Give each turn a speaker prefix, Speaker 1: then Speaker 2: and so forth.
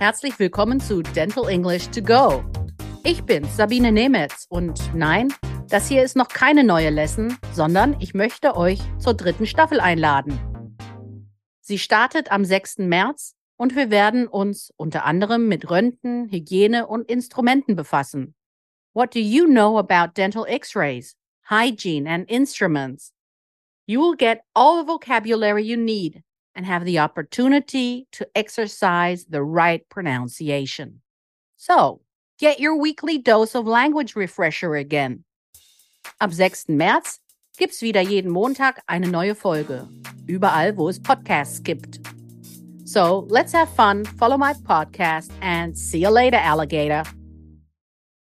Speaker 1: Herzlich willkommen zu Dental English to Go. Ich bin Sabine Nemetz und nein, das hier ist noch keine neue Lesson, sondern ich möchte euch zur dritten Staffel einladen. Sie startet am 6. März und wir werden uns unter anderem mit Röntgen, Hygiene und Instrumenten befassen. What do you know about dental x-rays, hygiene and instruments? You will get all the vocabulary you need and have the opportunity to exercise the right pronunciation. So, get your weekly dose of language refresher again. Am 6. März gibt's wieder jeden Montag eine neue Folge. Überall, wo es Podcasts gibt. So let's have fun, follow my podcast, and see you later, alligator.